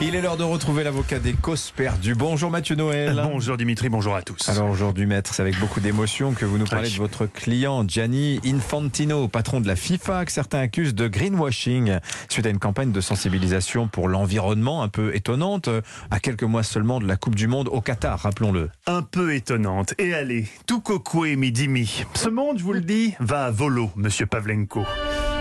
Il est l'heure de retrouver l'avocat des causes perdues. Bonjour Mathieu Noël. Bonjour Dimitri, bonjour à tous. Alors aujourd'hui, maître, c'est avec beaucoup d'émotion que vous nous parlez Oui. de votre client Gianni Infantino, patron de la FIFA, que certains accusent de greenwashing suite à une campagne de sensibilisation pour l'environnement un peu étonnante, à quelques mois seulement de la Coupe du Monde au Qatar, rappelons-le. Un peu étonnante. Et allez, tout cocoué mi-dimi. Ce monde, je vous le dis, va à volo, monsieur Pavlenko.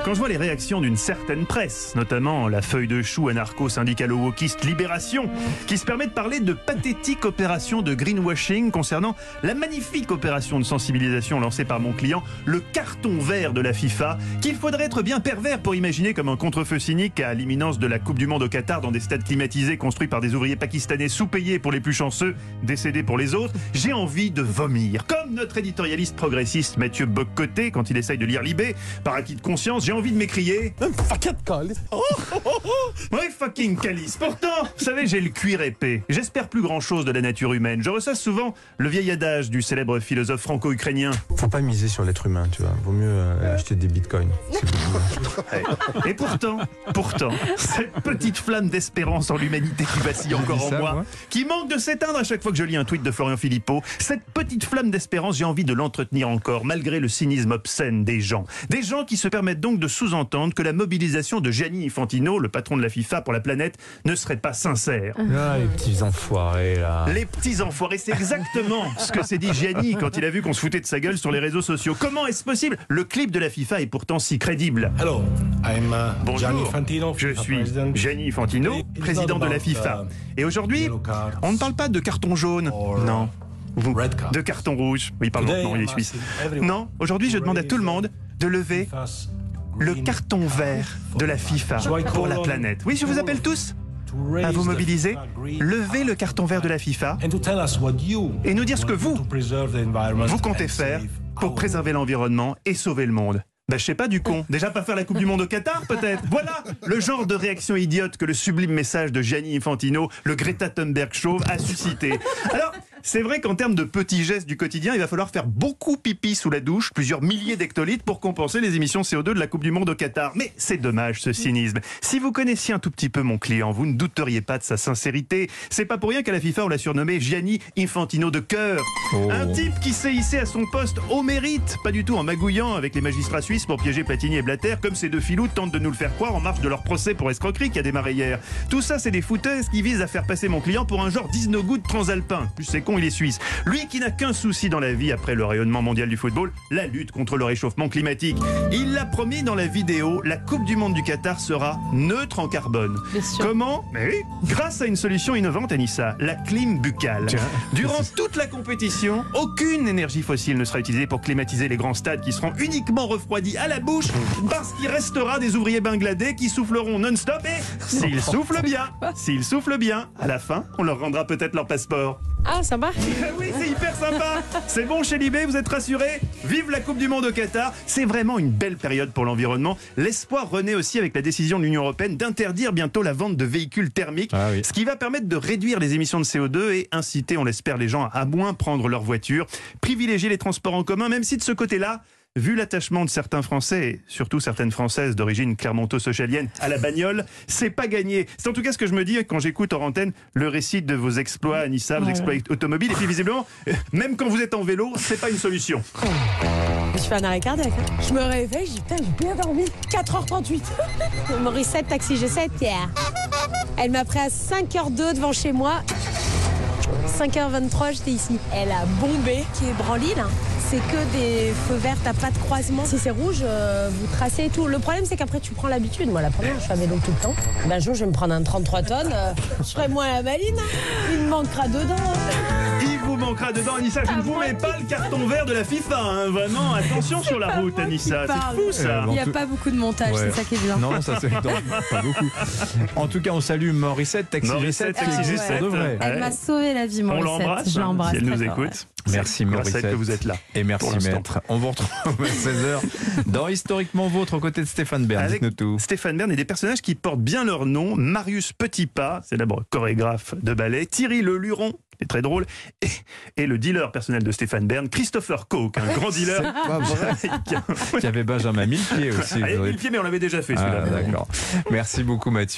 Quand je vois les réactions d'une certaine presse, notamment la feuille de chou anarcho-syndicalo-wokiste Libération, qui se permet de parler de pathétique opération de greenwashing concernant la magnifique opération de sensibilisation lancée par mon client, le carton vert de la FIFA, qu'il faudrait être bien pervers pour imaginer comme un contre-feu cynique à l'imminence de la Coupe du Monde au Qatar dans des stades climatisés construits par des ouvriers pakistanais sous-payés pour les plus chanceux, décédés pour les autres, j'ai envie de vomir. Comme notre éditorialiste progressiste Mathieu Boccoté quand il essaye de lire Libé, par acquis de conscience, j'ai envie de m'écrier Oh, oh, oh, oh Ouais, fucking calice. Pourtant, vous savez, j'ai le cuir épais. J'espère plus grand chose de la nature humaine. Je ressasse souvent le vieil adage du célèbre philosophe franco-ukrainien. Faut pas miser sur l'être humain, tu vois. Vaut mieux euh, acheter des bitcoins. Et pourtant, pourtant, cette petite flamme d'espérance en l'humanité qui vacille encore en ça, moi, moi qui manque de s'éteindre à chaque fois que je lis un tweet de Florian Philippot, cette petite flamme d'espérance, j'ai envie de l'entretenir encore, malgré le cynisme obscène des gens. Des gens qui se permettent donc de sous-entendre que la mobilisation de Gianni Infantino, le patron de la FIFA pour la planète, ne serait pas sincère. Ah, les petits enfoirés, là. Les petits enfoirés, c'est exactement ce que s'est dit Gianni quand il a vu qu'on se foutait de sa gueule sur les réseaux sociaux. Comment est-ce possible? Le clip de la FIFA est pourtant si crédible. Hello, I'm uh, Bonjour, Gianni je suis president. Gianni is président de la about, FIFA. uh, Et aujourd'hui, yellow cards? on ne parle pas de carton jaune, non. Vous- red card. De carton rouge. Oui, pardon, Today, non, il est suisse. Non, aujourd'hui, je to demande à tout le raise monde de lever le carton vert de la FIFA pour la planète. Oui, je vous appelle tous à vous mobiliser. Card le carton vert de la FIFA et nous dire ce que vous, comptez faire pour our préserver l'environnement et sauver le monde bah, je sais pas du con. Déjà pas faire la Coupe du Monde au Qatar, peut-être. Voilà le genre de réaction idiote que le sublime message de Gianni Infantino, le Greta Thunberg chauve, a suscité. Alors, c'est vrai qu'en termes de petits gestes du quotidien, il va falloir faire beaucoup pipi sous la douche, plusieurs milliers d'hectolitres pour compenser les émissions CO2 de la Coupe du Monde au Qatar. Mais c'est dommage ce cynisme. Si vous connaissiez un tout petit peu mon client, vous ne douteriez pas de sa sincérité. C'est pas pour rien qu'à la FIFA on l'a surnommé Gianni Infantino de cœur. Oh. Un type qui s'est hissé à son poste au mérite, pas du tout en magouillant avec les magistrats suisses pour piéger Platini et Blatter, comme ces deux filous tentent de nous le faire croire en marge de leur procès pour escroquerie qui a démarré hier. Tout ça, c'est des foutaises qui visent à faire passer mon client pour un genre d'isnogoud transalpin. Plus c'est il est suisse. Lui qui n'a qu'un souci dans la vie après le rayonnement mondial du football, la lutte contre le réchauffement climatique. Il l'a promis dans la vidéo, la Coupe du Monde du Qatar sera neutre en carbone. Bien sûr. Comment Mais oui, grâce à une solution innovante, Anissa, la clim buccale. Durant toute la compétition, aucune énergie fossile ne sera utilisée pour climatiser les grands stades qui seront uniquement refroidis à la bouche parce qu'il restera des ouvriers bangladais qui souffleront non-stop et s'ils soufflent bien, s'ils soufflent bien, à la fin, on leur rendra peut-être leur passeport. Ah, ça va oui, c'est hyper sympa. C'est bon chez Libé, vous êtes rassurés Vive la Coupe du Monde au Qatar. C'est vraiment une belle période pour l'environnement. L'espoir renaît aussi avec la décision de l'Union européenne d'interdire bientôt la vente de véhicules thermiques, Ah oui. ce qui va permettre de réduire les émissions de CO2 et inciter, on l'espère, les gens à moins prendre leur voiture, privilégier les transports en commun, même si de ce côté-là, Vu l'attachement de certains Français, et surtout certaines Françaises d'origine clermonto-socialienne, à la bagnole, c'est pas gagné. C'est en tout cas ce que je me dis quand j'écoute en antenne le récit de vos exploits, Anissa, vos exploits automobiles. Et puis visiblement, euh, même quand vous êtes en vélo, c'est pas une solution. Je fait un arrêt cardiaque. hein. Je me réveille, je dis putain, j'ai bien dormi. 4h38. Morissette, taxi G7, Pierre. Elle m'a pris à 5h02 devant chez moi. 5h23, j'étais ici. Elle a bombé. Qui est branlille, là. C'est que des feux verts, t'as pas de croisement. Si c'est rouge, euh, vous tracez et tout. Le problème, c'est qu'après, tu prends l'habitude. Moi, la première, je suis à vélo tout le temps. Ben, un jour, je vais me prendre un 33 tonnes. euh, je serai moins la maline. hein. Il me manquera dedans. hein. Manquera dedans, Anissa. Je ne vous mets pas le carton vert de la FIFA. hein. Vraiment, attention sur la route, Anissa. C'est fou ça. Il n'y a pas beaucoup de montage, Ouais. c'est ça qui est bien. Non, ça c'est pas beaucoup. En tout cas, on salue Morissette, Taxi Morissette, G7, Taxi qui existe G7. pour de vrai. Elle Ouais. m'a sauvé la vie, On Morissette. l'embrasse. Je l'embrasse. Si elle nous écoute. Merci Morissette. que vous êtes là. Et merci maître. On vous retrouve à 16h dans Historiquement Vôtre aux côtés de Stéphane Bern. Avec Dites-nous tout. Stéphane Bern et des personnages qui portent bien leur nom. Marius Petitpas, célèbre chorégraphe de ballet. Thierry Le Luron, qui est très drôle. Et, et le dealer personnel de Stéphane Bern, Christopher Coke, un grand dealer. Pas vrai. y avait Benjamin Millepied aussi. Ah, vous aurez- mais on l'avait déjà fait Ah, d'accord. Merci beaucoup Mathieu.